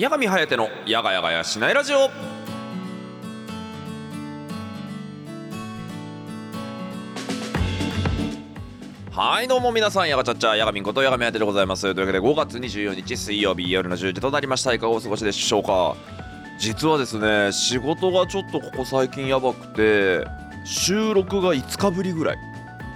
八神颯のやがやがやしないラジオ。はいどうも皆さんやがちゃっちゃやがみんことやがみはてでございます。というわけで5月24日水曜日夜の10時となりました。いかがお過ごしでしょうか。実はですね仕事がちょっとここ最近やばくて収録が5日ぶりぐらい。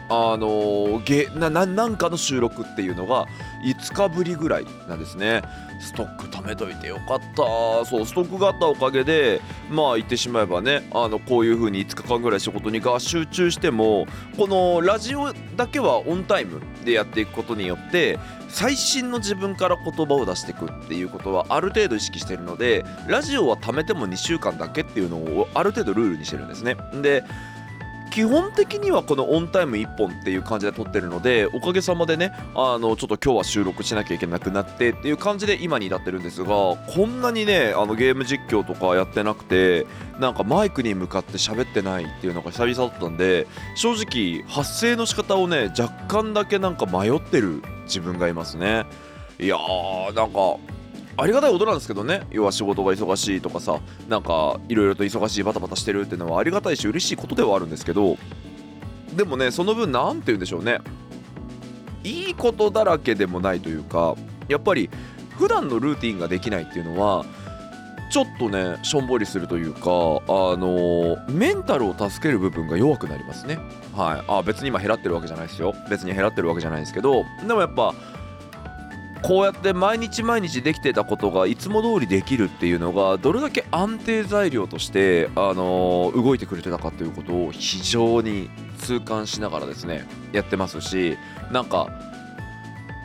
あのゲなななんかの収録っていうのが5日ぶりぐらいなんですね。ストック貯めといてよかった。そうストックがあったおかげでまあ言ってしまえばねあのこういう風に5日間ぐらい仕事にが集中してもこのラジオだけはオンタイムでやっていくことによって最新の自分から言葉を出していくっていうことはある程度意識してるのでラジオは貯めても2週間だけっていうのをある程度ルールにしてるんですね。で基本的にはこのオンタイム1本っていう感じで撮ってるのでおかげさまでねあのちょっと今日は収録しなきゃいけなくなってっていう感じで今になってるんですがこんなにねあのゲーム実況とかやってなくてなんかマイクに向かって喋ってないっていうのが久々だったんで正直発声の仕方をね若干だけなんか迷ってる自分がいますね。いやーなんかありがたいことなんですけどね。要は仕事が忙しいとかさなんかいろいろと忙しいバタバタしてるっていうのはありがたいし嬉しいことではあるんですけどでもねその分何て言うんでしょうね。いいことだらけでもないというかやっぱり普段のルーティンができないっていうのはちょっとねしょんぼりするというかあのメンタルを助ける部分が弱くなりますね。はい。あ別に今減らってるわけじゃないですよ。別に減らってるわけじゃないですけどでもやっぱこうやって毎日毎日できてたことがいつも通りできるっていうのがどれだけ安定材料として、あのー、動いてくれてたかということを非常に痛感しながらですねやってますしなんか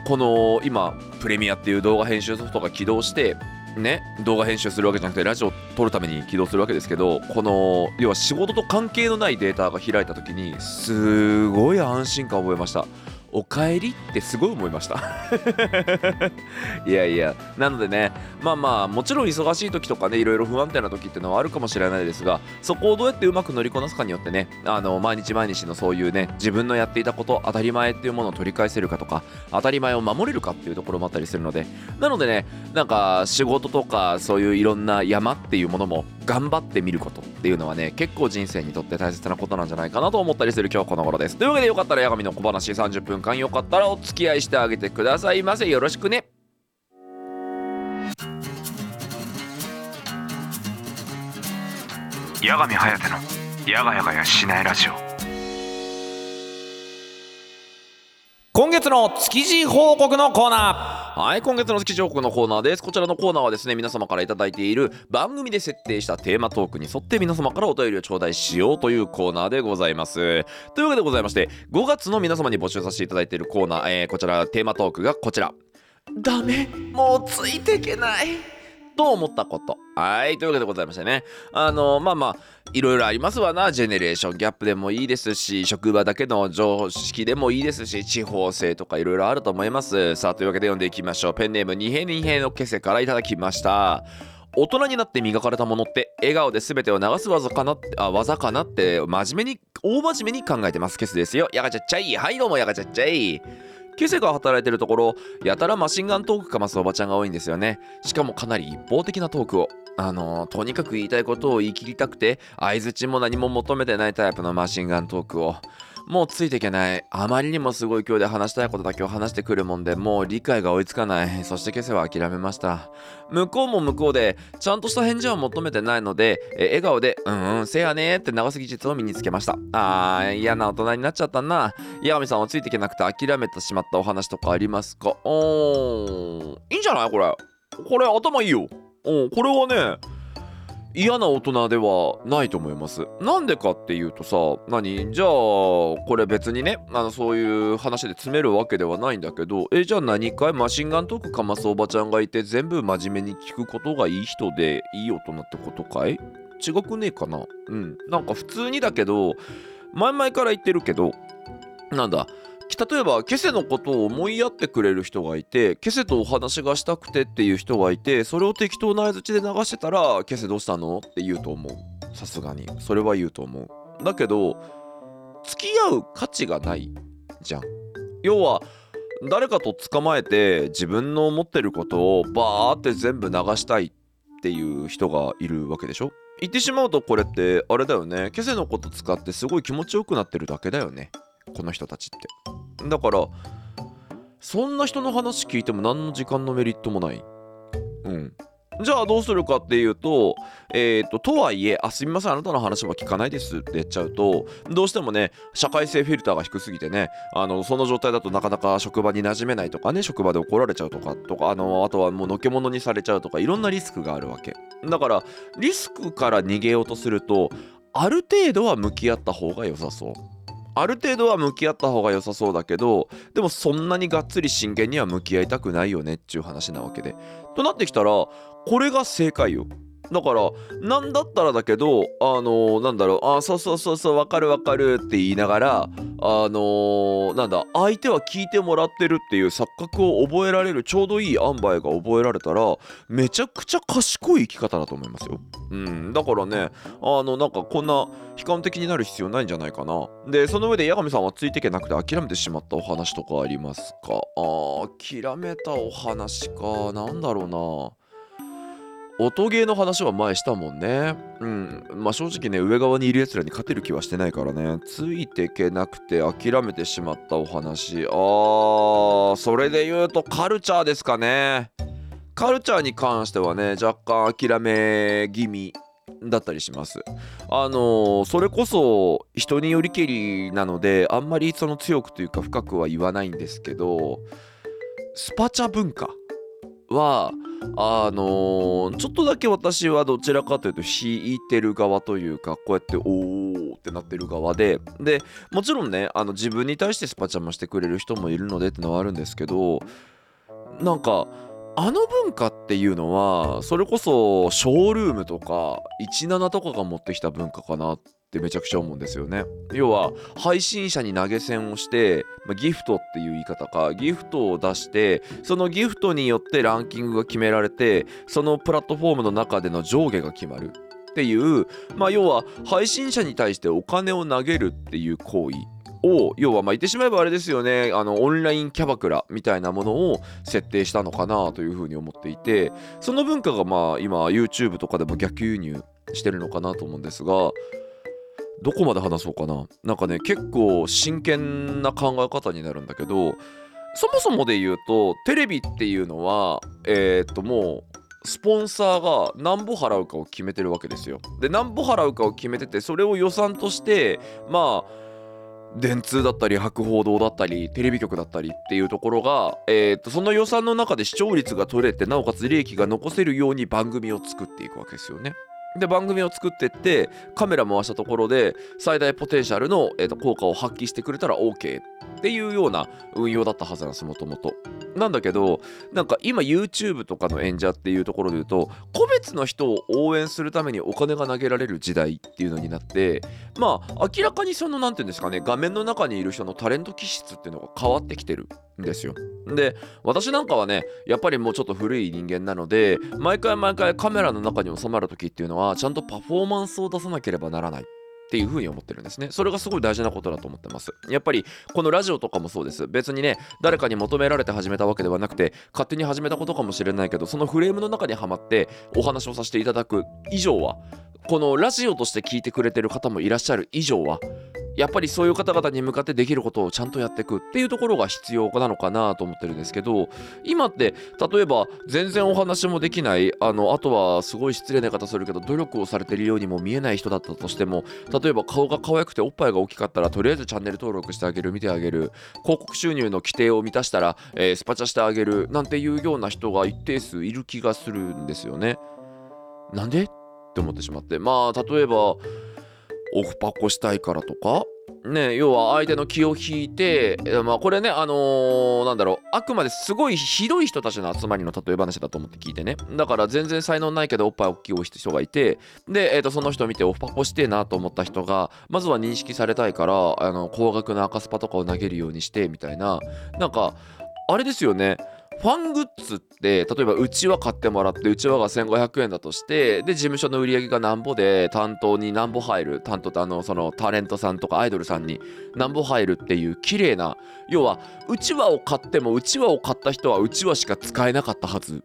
この今プレミアっていう動画編集ソフトが起動してね動画編集するわけじゃなくてラジオを撮るために起動するわけですけどこの要は仕事と関係のないデータが開いた時にすごい安心感を覚えました。おかえりってすごい思いました。いやいやなのでねまあまあもちろん忙しい時とかねいろいろ不安定な時っていうのはあるかもしれないですがそこをどうやってうまく乗りこなすかによってねあの毎日毎日のそういうね自分のやっていたこと当たり前っていうものを取り返せるかとか当たり前を守れるかっていうところもあったりするのでなのでねなんか仕事とかそういういろんな山っていうものも頑張ってみることっていうのはね結構人生にとって大切なことなんじゃないかなと思ったりする今日この頃です。というわけでよかったら八神の小話30分間よかったらお付き合いしてあげてくださいませ。よろしくね。八神颯のやがやがやしないラジオ。今月の築地報告のコーナー。はい今月の築地報告のコーナーです。こちらのコーナーはですね皆様から頂いている番組で設定したテーマトークに沿って皆様からお便りを頂戴しようというコーナーでございます。というわけでございまして5月の皆様に募集させていただいているコーナー、えー、こちらテーマトークがこちら。ダメ。もうついていけない。と思ったこと。はい。というわけでございましてね。あの、まあまあ、いろいろありますわな。ジェネレーションギャップでもいいですし、職場だけの常識でもいいですし、地方性とかいろいろあると思います。さあ、というわけで読んでいきましょう。ペンネーム二平二平のケセからいただきました。大人になって磨かれたものって笑顔で全てを流す技かなってあ技かなって真面目に大真面目に考えてますケスですよやがちゃっちゃいはいどうもやがちゃっちゃいケセが働いてるところやたらマシンガントークかますおばちゃんが多いんですよね。しかもかなり一方的なトークを。あの、とにかく言いたいことを言い切りたくて相づちも何も求めてないタイプのマシンガントークを。もうついていけない。あまりにもすごい今日で話したいことだけを話してくるもんで、もう理解が追いつかない。そして今朝は諦めました。向こうも向こうで、ちゃんとした返事は求めてないので、え笑顔で、うんうん、せやねーって長杉実を身につけました。あー、嫌な大人になっちゃったな。八神さんはついていけなくて諦めてしまったお話とかありますか？おー、いいんじゃないこれ？これ頭いいよ。うん、これはね、嫌な大人ではないと思います。なんでかっていうとさ、何？じゃあ、これ別にね、あのそういう話で詰めるわけではないんだけど、え、じゃあ何かい？マシンガントークかますおばちゃんがいて、全部真面目に聞くことがいい人でいい大人ってことかい？違くねえかな？うん。なんか普通にだけど、前々から言ってるけど、なんだ、例えばケセのことを思いやってくれる人がいてケセとお話がしたくてっていう人がいてそれを適当な相づちで流してたらケセどうしたのって言うと思う。さすがに。それは言うと思う。だけど付き合う価値がないじゃん。要は誰かと捕まえて自分の思ってることをバーって全部流したいっていう人がいるわけでしょ。言ってしまうとこれってあれだよね。ケセのこと使ってすごい気持ちよくなってるだけだよね。この人たちってだからそんな人の話聞いても何の時間のメリットもないうんじゃあどうするかっていうと、えっ、と、とはいえ、あ、すみません、あなたの話は聞かないですって言っちゃうと、どうしてもね、社会性フィルターが低すぎてね、あの、その状態だとなかなか職場に馴染めないとかね、職場で怒られちゃうとか、とか、あの、あとはもうのけものにされちゃうとか、いろんなリスクがあるわけ。だから、リスクから逃げようとすると、ある程度は向き合った方が良さそう。ある程度は向き合った方が良さそうだけどでもそんなにがっつり真剣には向き合いたくないよねっていう話なわけで。となってきたらこれが正解よ。だからなんだったらだけどあのー、なんだろうあそうそうそうそうわかるわかるって言いながらあのー、なんだ相手は聞いてもらってるっていう錯覚を覚えられるちょうどいい塩梅が覚えられたらめちゃくちゃ賢い生き方だと思いますよ。うんだからねあのなんかこんな悲観的になる必要ないんじゃないかな。でその上で八神さんはついていけなくて諦めてしまったお話とかありますか？あ諦めたお話かなんだろうな。音ゲーの話は前したもんね。うん。まあ正直ね、上側にいる奴らに勝てる気はしてないからね。ついていけなくて諦めてしまったお話。あー、それで言うとカルチャーですかね。カルチャーに関してはね、若干諦め気味だったりします。あのー、それこそ人によりけりなので、あんまりその強くというか深くは言わないんですけど、スパチャ文化は、あのー、ちょっとだけ私はどちらかというと引いてる側というかこうやっておーってなってる側ででもちろんねあの自分に対してスパチャもしてくれる人もいるのでってのはあるんですけどなんかあの文化っていうのはそれこそショールームとか17とかが持ってきた文化かなってめちゃくちゃ思うんですよね。要は配信者に投げ銭をして、まあ、ギフトっていう言い方かギフトを出してそのギフトによってランキングが決められてそのプラットフォームの中での上下が決まるっていうまあ要は配信者に対してお金を投げるっていう行為を要はまあ言ってしまえばあれですよねあのオンラインキャバクラみたいなものを設定したのかなというふうに思っていてその文化がまあ今 YouTube とかでも逆輸入してるのかなと思うんですがどこまで話そうかななんかね結構真剣な考え方になるんだけどそもそもで言うとテレビっていうのはえー、っともうスポンサーが何ぼ払うかを決めてるわけですよ。で何ぼ払うかを決めててそれを予算としてまあ電通だったり博報堂だったりテレビ局だったりっていうところが、えー、とその予算の中で視聴率が取れてなおかつ利益が残せるように番組を作っていくわけですよね。で番組を作ってってカメラ回したところで最大ポテンシャルの、えー、と効果を発揮してくれたら OK っていうような運用だったはずなんですもともと。なんだけどなんか今 YouTube とかの演者っていうところで言うと個別の人を応援するためにお金が投げられる時代っていうのになってまあ明らかにその何て言うんですかね画面の中にいる人のタレント気質っていうのが変わってきてるんですよ。で私なんかはねやっぱりもうちょっと古い人間なので毎回毎回カメラの中に収まる時っていうのはちゃんとパフォーマンスを出さなければならない。っていうふうに思ってるんですね。それがすごい大事なことだと思ってます。やっぱりこのラジオとかもそうです。別にね、誰かに求められて始めたわけではなくて、勝手に始めたことかもしれないけど、そのフレームの中にはまってお話をさせていただく以上は、このラジオとして聞いてくれてる方もいらっしゃる以上は、やっぱりそういう方々に向かってできることをちゃんとやっていくっていうところが必要なのかなと思ってるんですけど今って例えば全然お話もできないあのあとはすごい失礼な方するけど努力をされてるようにも見えない人だったとしても例えば顔が可愛くておっぱいが大きかったらとりあえずチャンネル登録してあげる見てあげる。広告収入の規定を満たしたら、えー、スパチャしてあげるなんていうような人が一定数いる気がするんですよね。なんで？って思ってしまって。まあ例えばオフパコしたいからとか？ね、要は相手の気を引いて、まあこれね、あのー、なんだろう、あくまですごいひどい人たちの集まりの例え話だと思って聞いてね。だから全然才能ないけどおっぱい大きい人がいて、で、えー、とその人を見てオフパコしてえなと思った人が、まずは認識されたいから、あの高額な赤スパとかを投げるようにして、みたいな、なんか、あれですよね、ファングッズって例えばうちわ買ってもらってうちわが1500円だとしてで事務所の売り上げがなんぼで担当になんぼ入る担当ってあのそのタレントさんとかアイドルさんになんぼ入るっていう綺麗な要はうちわを買ってもうちわを買った人はうちわしか使えなかったはず。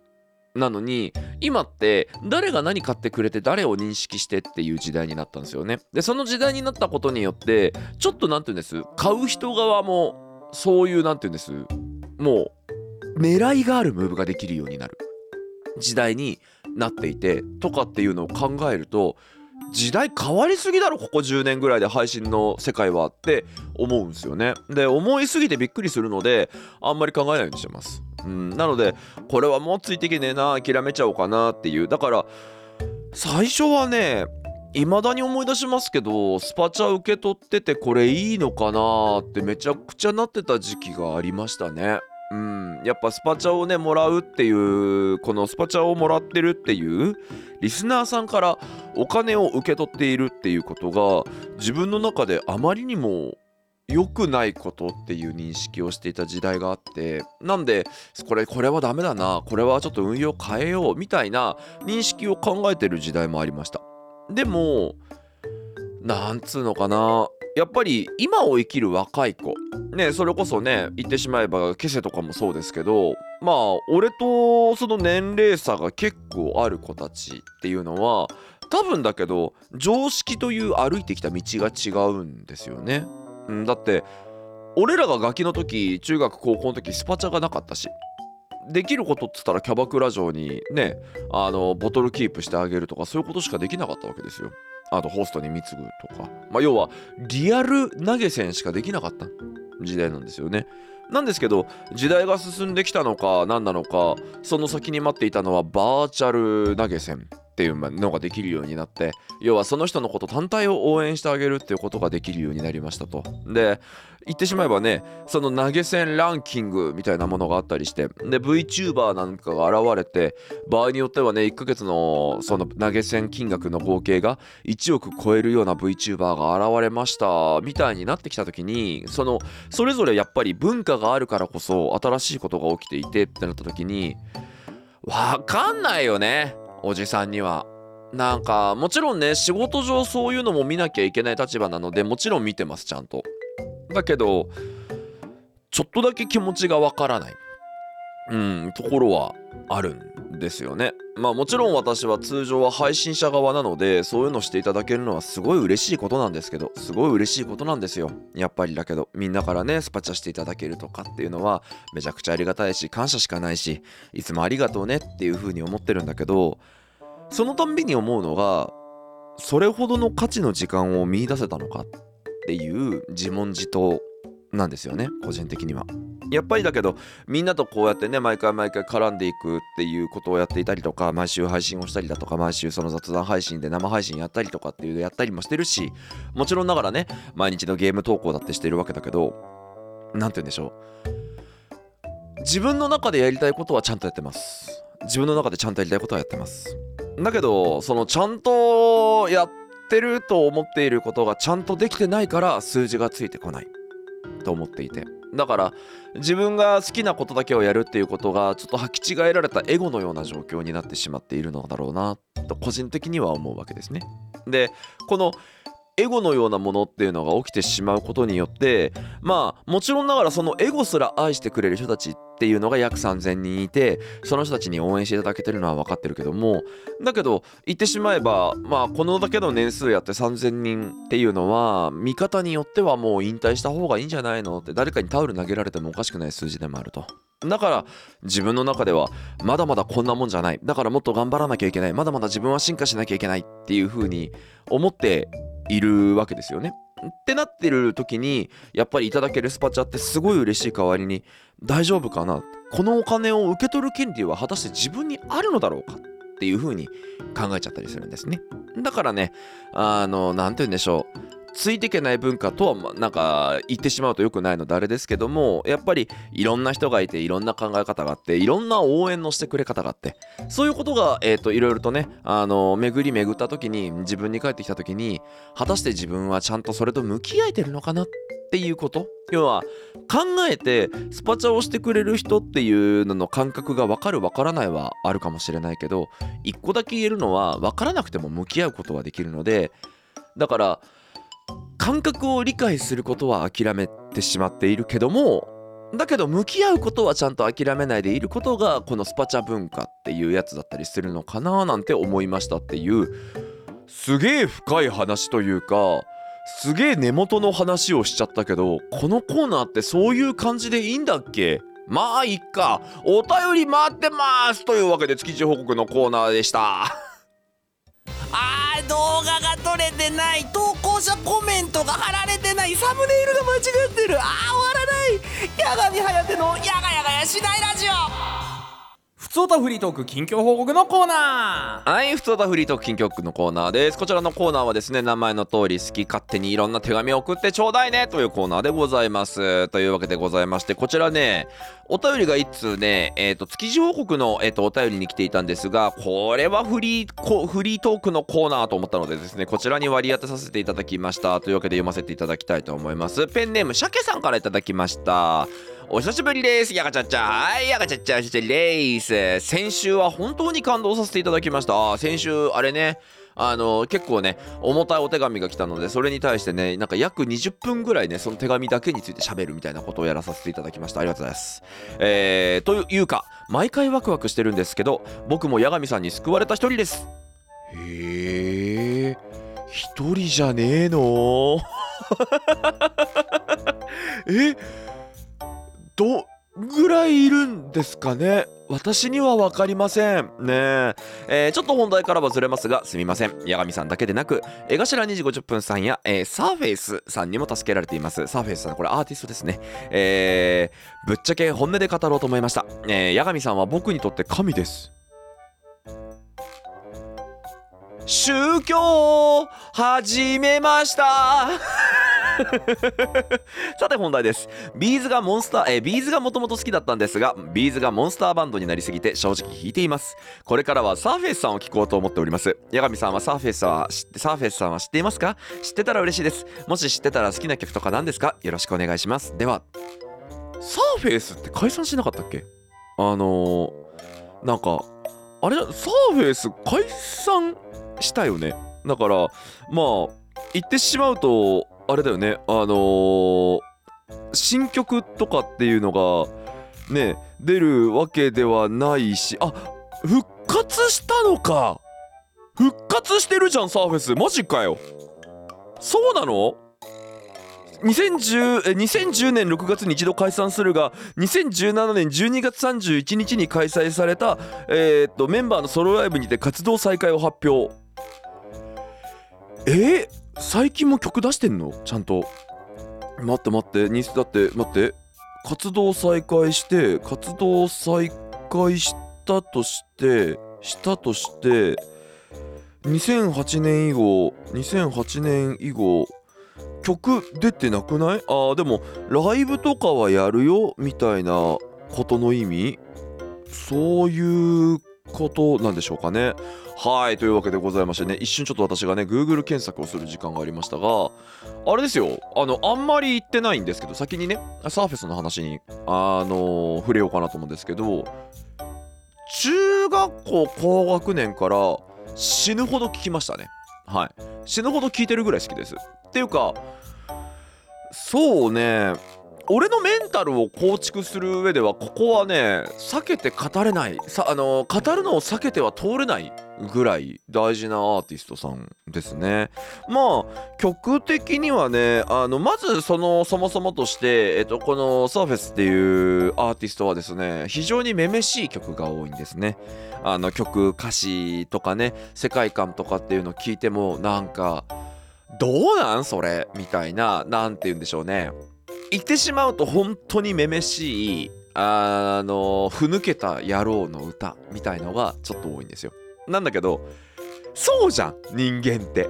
なのに今って誰が何買ってくれて誰を認識してっていう時代になったんですよね。でその時代になったことによってちょっと何て言うんです？買う人側もそういう何て言うんです？もう狙いがあるムーブができるようになる。時代になっていてとかっていうのを考えると時代変わりすぎだろここ10年ぐらいで配信の世界はって思うんですよね。で思いすぎてびっくりするのであんまり考えないようにしてます。うんなのでこれはもうついていけねえな諦めちゃおうかなっていう。だから最初はね未だに思い出しますけどスパチャ受け取っててこれいいのかなってめちゃくちゃなってた時期がありましたね。うん。やっぱスパチャをねもらうっていうこのスパチャをもらってるっていうリスナーさんからお金を受け取っているっていうことが自分の中であまりにも良くないことっていう認識をしていた時代があってなんでこれこれはダメだなこれはちょっと運用変えようみたいな認識を考えてる時代もありました。でもなんつうのかなやっぱり今を生きる若い子ねそれこそね言ってしまえばケセとかもそうですけどまあ俺とその年齢差が結構ある子たちっていうのは多分だけど常識という歩いてきた道が違うんですよね。ん、だって俺らがガキの時中学高校の時スパチャがなかったしできることっつったらキャバクラ嬢にねあのボトルキープしてあげるとかそういうことしかできなかったわけですよ。あとホストに貢ぐとか、まあ、要はリアル投げ銭しかできなかった。時代なんですよね。なんですけど時代が進んできたのか何なのかその先に待っていたのはバーチャル投げ銭。っていうのができるようになって要はその人のこと単体を応援してあげるっていうことができるようになりましたと。で言ってしまえばねその投げ銭ランキングみたいなものがあったりしてで VTuber なんかが現れて場合によってはね1ヶ月のその投げ銭金額の合計が1億超えるような VTuber が現れましたみたいになってきた時にそのそれぞれやっぱり文化があるからこそ新しいことが起きていてってなった時にわかんないよね。おじさんには。なんかもちろんね仕事上そういうのも見なきゃいけない立場なのでもちろん見てますちゃんと。だけどちょっとだけ気持ちがわからない、うん、ところはあるんですよね。まあもちろん私は通常は配信者側なのでそういうのしていただけるのはすごい嬉しいことなんですけどすごい嬉しいことなんですよやっぱりだけどみんなからねスパチャしていただけるとかっていうのはめちゃくちゃありがたいし感謝しかないしいつもありがとうねっていう風に思ってるんだけどそのたんびに思うのがそれほどの価値の時間を見出せたのかっていう自問自答なんですよね個人的には。やっぱりだけどみんなとこうやってね毎回毎回絡んでいくっていうことをやっていたりとか毎週配信をしたりだとか毎週その雑談配信で生配信やったりとかっていうのやったりもしてるしもちろんながらね毎日のゲーム投稿だってしてるわけだけど何て言うんでしょう。自分の中でやりたいことはちゃんとやってます。自分の中でちゃんとやりたいことはやってます。だけどそのちゃんとやってると思っていることがちゃんとできてないから数字がついてこないと思っていてだから自分が好きなことだけをやるっていうことがちょっと履き違えられたエゴのような状況になってしまっているのだろうなと個人的には思うわけですね。でこのエゴのようなものっていうのが起きてしまうことによってまあもちろんながらそのエゴすら愛してくれる人たちっっていうのが約3000人いてその人たちに応援していただけてるのは分かってるけどもだけど言ってしまえばまあこのだけの年数やって3000人っていうのは見方によってはもう引退した方がいいんじゃないのって誰かにタオル投げられてもおかしくない数字でもあると。だから自分の中ではまだまだこんなもんじゃないだからもっと頑張らなきゃいけないまだまだ自分は進化しなきゃいけないっていう風に思っているわけですよね。ってなってる時にやっぱりいただけるスパチャってすごい嬉しい代わりに大丈夫かな？このお金を受け取る権利は果たして自分にあるのだろうか？っていう風に考えちゃったりするんですね。だからねあの何て言うんでしょうついていけない文化とはなんか言ってしまうと良くないのであれですけどもやっぱりいろんな人がいていろんな考え方があっていろんな応援のしてくれ方があってそういうことが、えーと、いろいろとねあの巡り巡った時に自分に帰ってきた時に果たして自分はちゃんとそれと向き合えてるのかなってっていうこと？要は考えてスパチャをしてくれる人っていうのの感覚が分かる分からないはあるかもしれないけど一個だけ言えるのは分からなくても向き合うことはできるのでだから感覚を理解することは諦めてしまっているけどもだけど向き合うことはちゃんと諦めないでいることがこのスパチャ文化っていうやつだったりするのかななんて思いましたっていうすげえ深い話というかすげえ根元の話をしちゃったけどこのコーナーってそういう感じでいいんだっけ？まあいっか。お便り待ってますというわけで築地報告のコーナーでした。あー動画が撮れてない投稿者コメントが貼られてないサムネイルが間違ってる。あー終わらない。矢神颯の「やがやがやしないラジオ」ふつおたフリートーク近況報告のコーナーはい、ふつおたフリートーク近況のコーナーです。こちらのコーナーはですね、名前の通り好き勝手にいろんな手紙を送ってちょうだいねというコーナーでございます。というわけでございまして、こちらね、お便りが一通ね、えっ、と、築地報告の、えー、とお便りに来ていたんですが、これはフリーこフリートークのコーナーと思ったのでですね、こちらに割り当てさせていただきました。というわけで読ませていただきたいと思います。ペンネーム、シャケさんからいただきました。お久しぶりです。やがちゃっちゃ。はい、やがちゃっちゃ、そしてレイス。先週は本当に感動させていただきました。先週、あれね、あの結構ね重たいお手紙が来たのでそれに対してねなんか約20分ぐらいねその手紙だけについて喋るみたいなことをやらさせていただきましたありがとうございますえー、というか毎回ワクワクしてるんですけど僕も八神さんに救われた一人ですへえ一人じゃねえの？え？どぐらいいるんですかね？私には分かりませんね。ええーちょっと本題からはずれますがすみません。八神さんだけでなく江頭2時50分さんや、えーサーフェイスさんにも助けられています。サーフェイスさんこれアーティストですね。えーぶっちゃけ本音で語ろうと思いました、えー八神さんは僕にとって神です。宗教を始めました さて本題です。 B'zがモンスター、え B'zがもともと好きだったんですが B'zがモンスターバンドになりすぎて正直引いています。これからは surfaceさんを聞こうと思っております。八神さんは surfaceは知って surfaceさんは知っていますか？知ってたら嬉しいです。もし知ってたら好きな曲とか何ですか？よろしくお願いします。ではサーフェイスって解散しなかったっけ？あのー、なんかあれサーフェイス解散したよね？だからまあ言ってしまうとあれだよね。あのー新曲とかっていうのがね出るわけではないしあ復活したのか。復活してるじゃんサーフェス。マジかよ。そうなの？2010え2010年6月に一度解散するが2017年12月31日に開催された、えーっとメンバーのソロライブにて活動再開を発表。え？ー最近も曲出してんの？ちゃんと。待って待って。にだって。待って。活動再開して活動再開したとしてしたとして2008年以後2008年以後曲出てなくない？あーでもライブとかはやるよみたいなことの意味？そういうことなんでしょうかね。はいというわけでございましてね一瞬ちょっと私がね Google 検索をする時間がありましたがあれですよあのあんまり言ってないんですけど先にねサーフェスの話にあの触れようかなと思うんですけど中学校高学年から死ぬほど聞きましたね。はい。死ぬほど聞いてるぐらい好きです。っていうかそうね俺のメンタルを構築する上ではここはね避けて語れない。さあの語るのを避けては通れないぐらい大事なアーティストさんですね。まあ曲的にはねあのまずそのそもそもとして、えっと、このサーフェスっていうアーティストはですね非常にめめしい曲が多いんですね。あの曲歌詞とかね世界観とかっていうのを聞いてもなんかどうなんそれ？みたいななんて言うんでしょうね。言ってしまうと本当にめめしいあのふぬけた野郎の歌みたいのがちょっと多いんですよ。なんだけどそうじゃん人間って。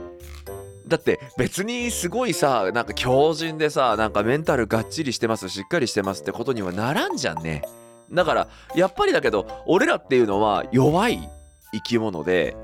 だって別にすごいさなんか強靭でさなんかメンタルがっちりしてますしっかりしてますってことにはならんじゃんね。だからやっぱりだけど俺らっていうのは弱い生き物で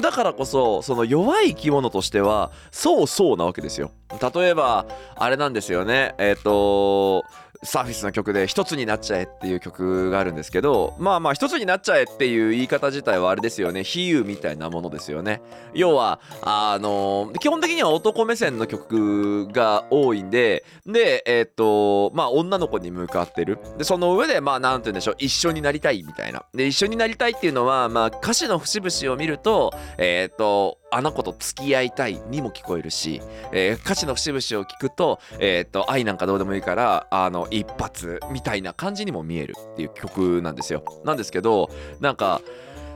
だからこそその弱い生き物としてはそうそうなわけですよ。例えばあれなんですよね。えっ、とサーフィスの曲で「一つになっちゃえ」っていう曲があるんですけどまあまあ一つになっちゃえっていう言い方自体はあれですよね。比喩みたいなものですよね。要はあの基本的には男目線の曲が多いんででえっ、とまあ女の子に向かってる。でその上でまあなんて言うんでしょう。一緒になりたいみたいな。で一緒になりたいっていうのはまあ歌詞の節々を見るとえっ、とあの子と付き合いたいにも聞こえるし、えー歌詞の節々を聞くと,、えー、と愛なんかどうでもいいからあの一発みたいな感じにも見えるっていう曲なんですよ。なんですけどなんか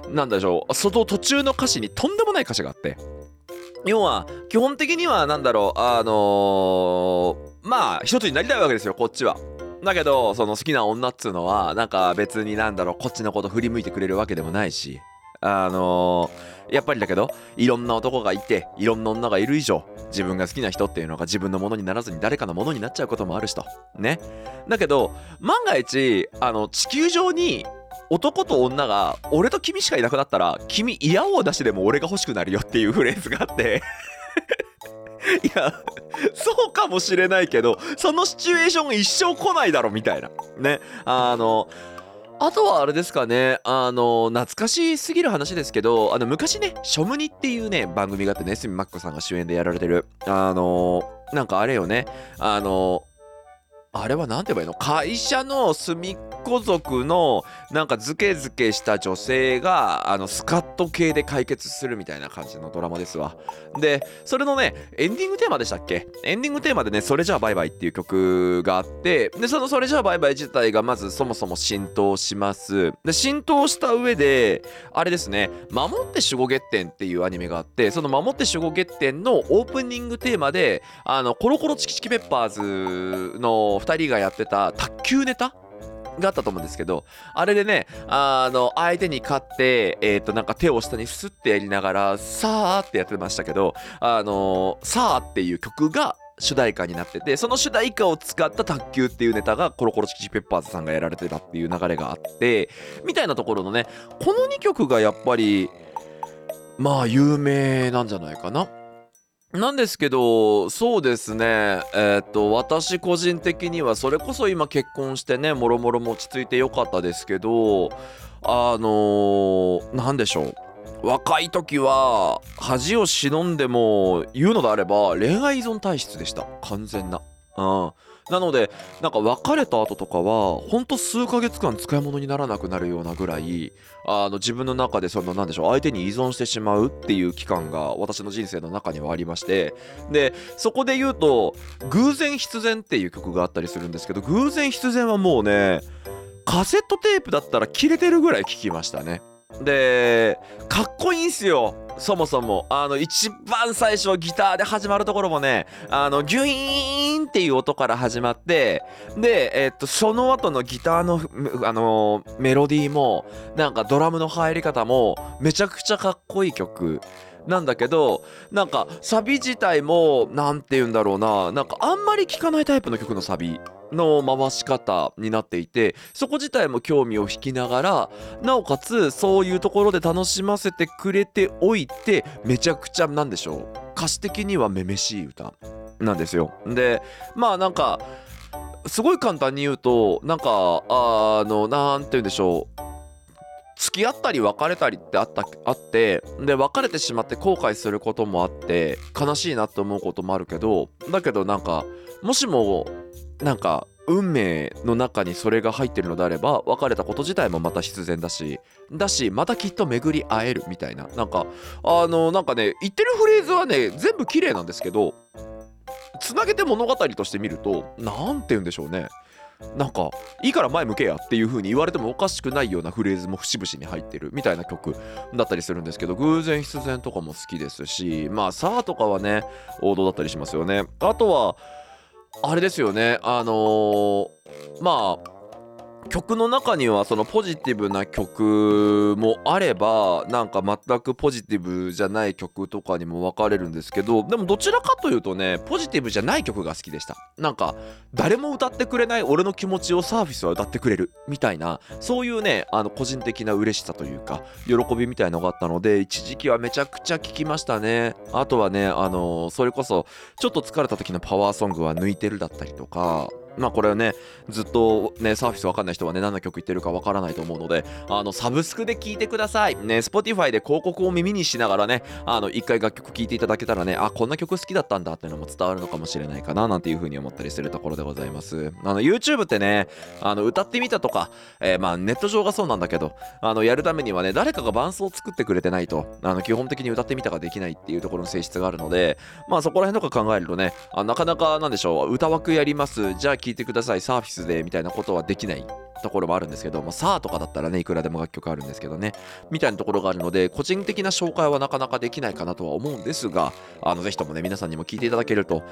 なんでしょうその途中の歌詞にとんでもない歌詞があって要は基本的にはなんだろうあのーまあ一つになりたいわけですよこっちは。だけどその好きな女っつうのはなんか別になんだろうこっちのこと振り向いてくれるわけでもないしあのーやっぱりだけどいろんな男がいていろんな女がいる以上自分が好きな人っていうのが自分のものにならずに誰かのものになっちゃうこともあるしと。ね。だけど万が一あの地球上に男と女が俺と君しかいなくなったら君嫌を出しでも俺が欲しくなるよっていうフレーズがあって。いやそうかもしれないけどそのシチュエーションが一生来ないだろみたいな。ね。あのあとはあれですかね、あの、懐かしすぎる話ですけど、あの、昔ね、ショムニっていうね、番組があってね、すみまっこさんが主演でやられてる、あの、なんかあれよね、あの、あれはなんて言えばいいの？会社の隅っこ族のなんかズケズケした女性があのスカッと系で解決するみたいな感じのドラマですわ。でそれのねエンディングテーマでしたっけ？エンディングテーマでね「それじゃあバイバイ」っていう曲があってでその「それじゃあバイバイ」自体がまずそもそも浸透します。で浸透した上であれですね「守って守護月天」っていうアニメがあってその「守って守護月天」のオープニングテーマであのコロコロチキチキペッパーズの2人がやってた卓球ネタ？があったと思うんですけどあれでねあの相手に勝ってえっ、となんか手を下にスッてやりながらさーってやってましたけどあのさーっていう曲が主題歌になっててその主題歌を使った卓球っていうネタがコロコロチキチペッパーズさんがやられてたっていう流れがあってみたいなところのねこの2曲がやっぱりまあ有名なんじゃないかな。なんですけどそうですね。えーっと私個人的にはそれこそ今結婚してねもろもろも落ち着いてよかったですけどあのー、でしょう。若い時は恥を忍んでも言うのであれば恋愛依存体質でした。完全な。うん。なのでなんか別れた後とかはほんと数ヶ月間使い物にならなくなるようなぐらいあの自分の中でそのなんでしょう相手に依存してしまうっていう期間が私の人生の中にはありましてでそこで言うと「偶然必然」っていう曲があったりするんですけど偶然必然はもうねカセットテープだったら切れてるぐらい聴きましたね。でかっこいいんすよ。そもそもあの一番最初ギターで始まるところもねあのギュイーンっていう音から始まってで、えっとその後のギターのあのメロディーもなんかドラムの入り方もめちゃくちゃかっこいい曲なんだけどなんかサビ自体もなんて言うんだろうななんかあんまり聴かないタイプの曲のサビの回し方になっていてそこ自体も興味を引きながらなおかつそういうところで楽しませてくれておいてめちゃくちゃなんでしょう歌詞的にはめめしい歌なんですよ。でまあなんかすごい簡単に言うとなんかあのなんて言うんでしょう付き合ったり別れたりってあったあってで別れてしまって後悔することもあって悲しいなって思うこともあるけどだけどなんかもしもなんか運命の中にそれが入ってるのであれば別れたこと自体もまた必然だしだしまたきっと巡り会えるみたいな。なんかあのなんかね言ってるフレーズはね全部綺麗なんですけどつなげて物語として見ると何て言うんでしょうね。なんかいいから前向けやっていう風に言われてもおかしくないようなフレーズも節々に入ってるみたいな曲だったりするんですけど偶然必然とかも好きですしまあさあとかはね王道だったりしますよね。あとはあれですよね。あのーまあ曲の中にはそのポジティブな曲もあればなんか全くポジティブじゃない曲とかにも分かれるんですけどでもどちらかというとねポジティブじゃない曲が好きでした。なんか誰も歌ってくれない俺の気持ちをサーフィスは歌ってくれる。みたいなそういうねあの個人的な嬉しさというか喜びみたいのがあったので一時期はめちゃくちゃ聴きましたね。あとはねあのそれこそちょっと疲れた時のパワーソングは抜いてるだったりとかまあこれはねずっとねサーフィスわかんない人はね何の曲言ってるかわからないと思うのであのサブスクで聴いてください。ね Spotify で広告を耳にしながらねあの一回楽曲聴いていただけたらねあこんな曲好きだったんだっていうのも伝わるのかもしれないかななんていう風に思ったりするところでございます。あの YouTube ってねあの歌ってみたとか、えーまあネット上がそうなんだけどあのやるためにはね誰かが伴奏を作ってくれてないとあの基本的に歌ってみたができないっていうところの性質があるのでまあそこら辺とか考えるとねあなかなかなんでしょう歌枠やります。じゃあいてくださいサーフィスでみたいなことはできないところもあるんですけども、サーとかだったらね、いくらでも楽曲あるんですけどね、みたいなところがあるので、個人的な紹介はなかなかできないかなとは思うんですが、あの、ぜひともね、皆さんにも聞いていただけると、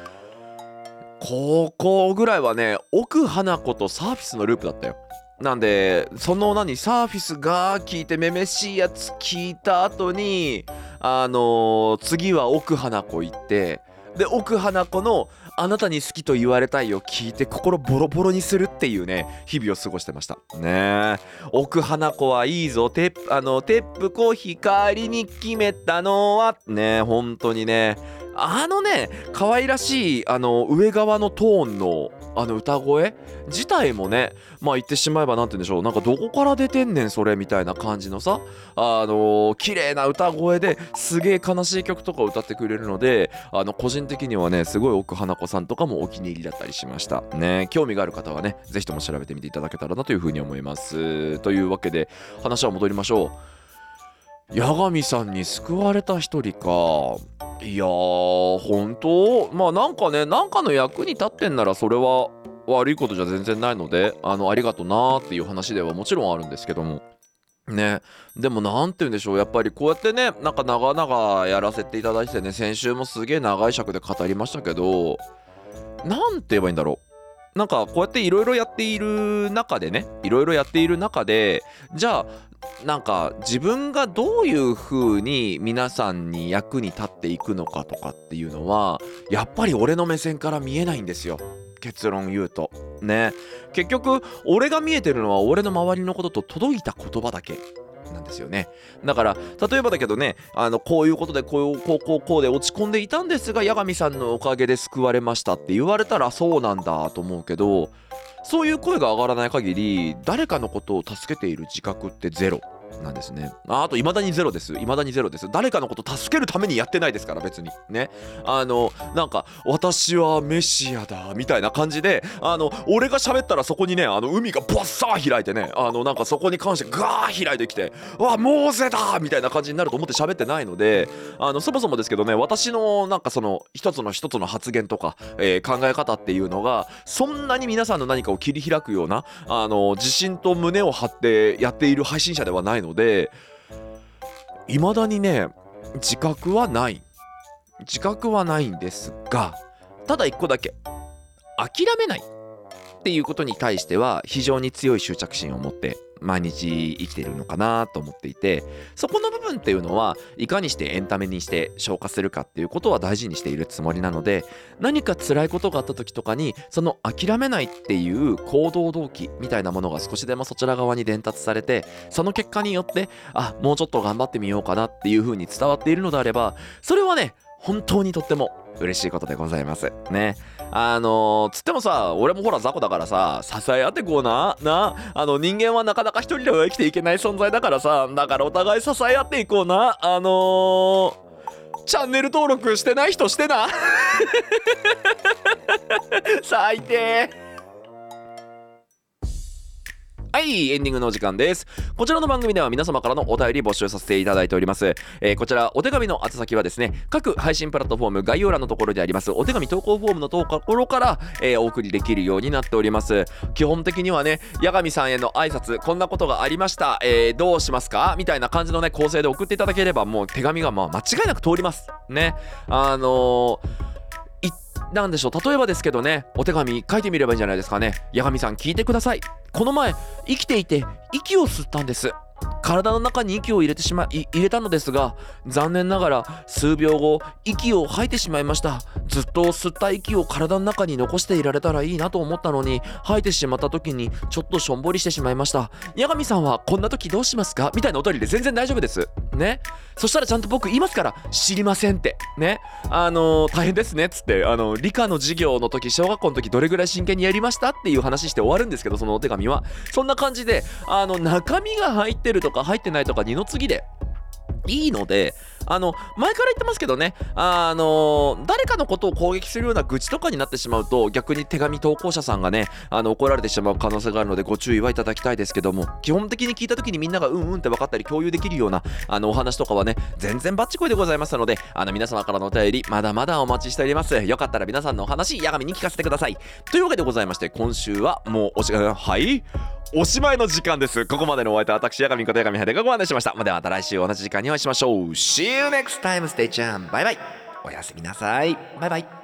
高校ぐらいはね、奥花子とサーフィスのループだったよ。なんで、その何、サーフィスが聞いてめめしいやつ聞いた後に、あのー次は奥花子行って、で、奥花子のあなたに好きと言われたいを聞いて心ボロボロにするっていうね日々を過ごしてました。ねえ。奥花子はいいぞ。テップあのテップコ光に決めたのは。ね本当にね。あのね可愛らしいあの上側のトーンのあの歌声？自体もねまあ言ってしまえばなんて言うんでしょう。なんかどこから出てんねんそれみたいな感じのさ。あの綺麗な歌声ですげえ悲しい曲とか歌ってくれるのであの個人的にはねすごい奥花子さんとかもお気に入りだったりしました。ね興味がある方はねぜひとも調べてみていただけたらなというふうに思います。というわけで話は戻りましょう。八神さんに救われた一人か。いやー本当？まあなんかねなんかの役に立ってんならそれは悪いことじゃ全然ないのであのありがとなーっていう話ではもちろんあるんですけども。ね。でもなんて言うんでしょう。やっぱりこうやってねなんか長々やらせていただいてね先週もすげえ長い尺で語りましたけどなんて言えばいいんだろう。なんかこうやっていろいろやっている中でねいろいろやっている中でじゃあなんか自分がどういう風に皆さんに役に立っていくのかとかっていうのはやっぱり俺の目線から見えないんですよ。結論言うと。ね。結局俺が見えてるのは俺の周りのことと届いた言葉だけ。なんですよね。だから例えばだけどねあのこういうことでこうこうこうこうで落ち込んでいたんですが八神さんのおかげで救われましたって言われたらそうなんだと思うけどそういう声が上がらない限り誰かのことを助けている自覚ってゼロ。なんですね。ああと未だにゼロです。未だにゼロです。誰かのこと助けるためにやってないですから別に。ね。あのなんか私はメシアだみたいな感じであの俺が喋ったらそこにねあの海がバッサー開いてねあのなんかそこに関してガー開いてきてわモーゼだみたいな感じになると思って喋ってないのであのそもそもですけどね私のなんかその一つの一つの発言とか、えー考え方っていうのがそんなに皆さんの何かを切り開くようなあの自信と胸を張ってやっている配信者ではないのでので未だにね自覚はない。自覚はないんですがただ一個だけ諦めないっていうことに対しては非常に強い執着心を持って毎日生きてるのかなと思っていてそこの部分っていうのはいかにしてエンタメにして消化するかっていうことは大事にしているつもりなので何か辛いことがあった時とかにその諦めないっていう行動動機みたいなものが少しでもそちら側に伝達されてその結果によってあもうちょっと頑張ってみようかなっていう風に伝わっているのであればそれはね本当にとっても嬉しいことでございます。ね。あのーつってもさ俺もほら雑魚だからさ支え合ってこうななあの人間はなかなか一人では生きていけない存在だからさだからお互い支え合っていこうなあのーチャンネル登録してない人してな。最低。はい、エンディングのお時間です。こちらの番組では皆様からのお便り募集させていただいております。えーこちら、お手紙の宛先はですね、各配信プラットフォーム概要欄のところにあります、お手紙投稿フォームのところから、えーお送りできるようになっております。基本的にはね、八神さんへの挨拶、こんなことがありました、えーどうしますか？みたいな感じのね、構成で送っていただければ、もう手紙がまあ間違いなく通ります。ね。あのーなんでしょう。例えばですけどねお手紙書いてみればいいんじゃないですかね。八神さん聞いてください。この前生きていて息を吸ったんです。体の中に息を入れてしまい入れたのですが残念ながら数秒後息を吐いてしまいました。ずっと吸った息を体の中に残していられたらいいなと思ったのに吐いてしまった時にちょっとしょんぼりしてしまいました。八神さんはこんな時どうしますか？みたいなお便りで全然大丈夫です。ね。そしたらちゃんと僕言いますから知りませんって。ね。あのー大変ですね。っつってあの理科の授業の時小学校の時どれぐらい真剣にやりましたっていう話して終わるんですけどそのお手紙は。そんな感じであの中身が入ってるとか入ってないとか二の次で。いいのであの前から言ってますけどねあの誰かのことを攻撃するような愚痴とかになってしまうと逆に手紙投稿者さんがねあの怒られてしまう可能性があるのでご注意はいただきたいですけども基本的に聞いた時にみんながうんうんって分かったり共有できるようなあのお話とかはね全然バッチコイでございますのであの皆様からのお便りまだまだお待ちしておりますよかったら皆さんのお話やがみに聞かせてくださいというわけでございまして今週はもうおしはいおしまいの時間です。ここまでのお相手は私、八神こと八神でがご案内しました。ではまた来週同じ時間にお会いしましょう。See you next time, stay tuned. バイバイ。おやすみなさい。バイバイ。